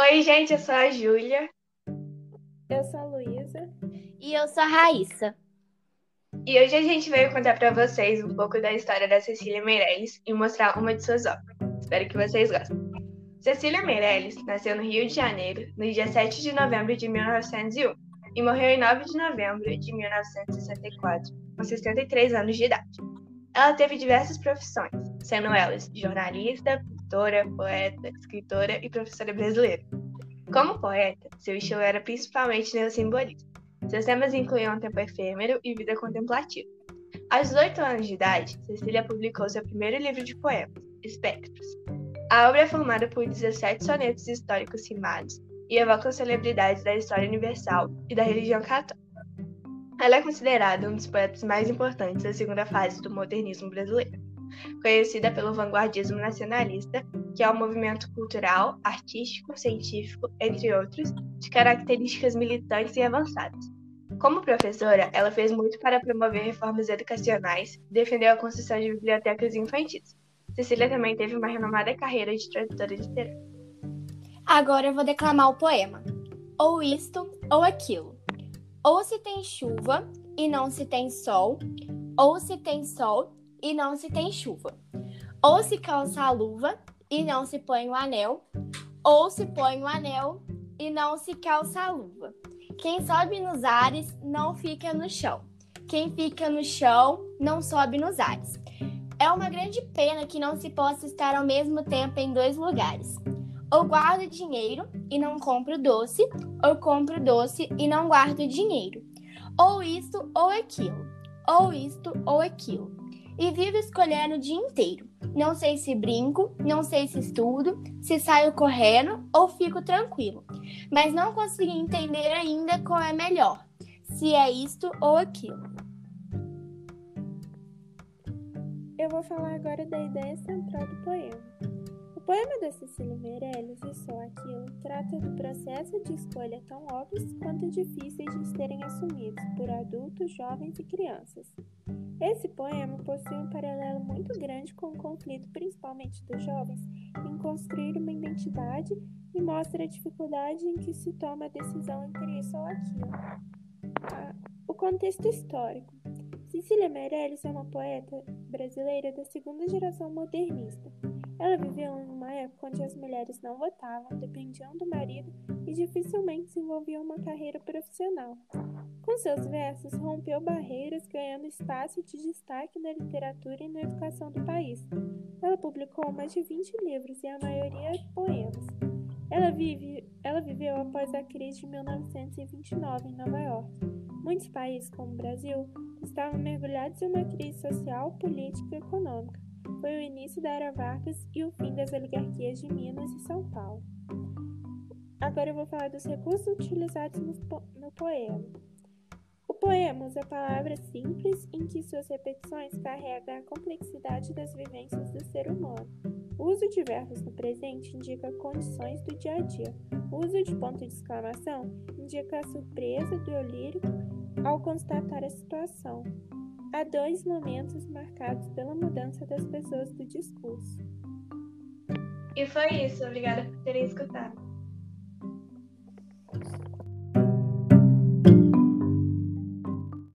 Oi, gente, eu sou a Júlia. Eu sou a Luísa. E eu sou a Raíssa. E hoje a gente veio contar para vocês um pouco da história da Cecília Meirelles e mostrar uma de suas obras. Espero que vocês gostem. Cecília Meirelles nasceu no Rio de Janeiro no dia 7 de novembro de 1901 e morreu em 9 de novembro de 1964, com 63 anos de idade. Ela teve diversas profissões, sendo elas jornalista, poeta, escritora e professora brasileira. Como poeta, seu estilo era principalmente neossimbolismo. Seus temas incluíam tempo efêmero e vida contemplativa. Aos 18 anos de idade, Cecília publicou seu primeiro livro de poemas, Espectros. A obra é formada por 17 sonetos históricos rimados e evoca celebridades da história universal e da religião católica. Ela é considerada um dos poetas mais importantes da segunda fase do modernismo brasileiro, conhecida pelo vanguardismo nacionalista, que é um movimento cultural, artístico, científico, entre outros, de características militantes e avançadas. Como professora, ela fez muito para promover reformas educacionais e defendeu a construção de bibliotecas infantis. Cecília também teve uma renomada carreira de tradutora literária. Agora eu vou declamar o poema. Ou isto ou aquilo. Ou se tem chuva e não se tem sol, ou se tem sol e não se tem chuva. Ou se calça a luva e não se põe o anel, ou se põe o anel e não se calça a luva. Quem sobe nos ares não fica no chão. Quem fica no chão não sobe nos ares. É uma grande pena que não se possa estar ao mesmo tempo em dois lugares. Ou guardo dinheiro e não compro doce, ou compro doce e não guardo dinheiro. Ou isto ou aquilo, ou isto ou aquilo. E vivo escolhendo o dia inteiro. Não sei se brinco, não sei se estudo, se saio correndo ou fico tranquilo. Mas não consegui entender ainda qual é melhor, se é isto ou aquilo. Eu vou falar agora da ideia central do poema. Poema da Cecília Meirelles, E Só Aquilo, trata do processo de escolha tão óbvios quanto difíceis de serem assumidos por adultos, jovens e crianças. Esse poema possui um paralelo muito grande com o conflito, principalmente dos jovens, em construir uma identidade e mostra a dificuldade em que se toma a decisão entre isso ou aquilo. Ah, o contexto histórico. Cecília Meirelles é uma poeta brasileira da segunda geração modernista. Ela viveu em uma época onde as mulheres não votavam, dependiam do marido e dificilmente desenvolviam uma carreira profissional. Com seus versos, rompeu barreiras, ganhando espaço de destaque na literatura e na educação do país. Ela publicou mais de 20 livros e a maioria poemas. Ela, vive, ela viveu após a crise de 1929 em Nova York. Muitos países, como o Brasil, estavam mergulhados em uma crise social, política e econômica foi o início da Era Vargas e o fim das oligarquias de Minas e São Paulo. Agora eu vou falar dos recursos utilizados no, po no poema. O poema usa palavras simples em que suas repetições carregam a complexidade das vivências do ser humano. O uso de verbos no presente indica condições do dia a dia. O uso de ponto de exclamação indica a surpresa do eu lírico ao constatar a situação há dois momentos marcados pela mudança das pessoas do discurso. E foi isso. Obrigada por terem escutado.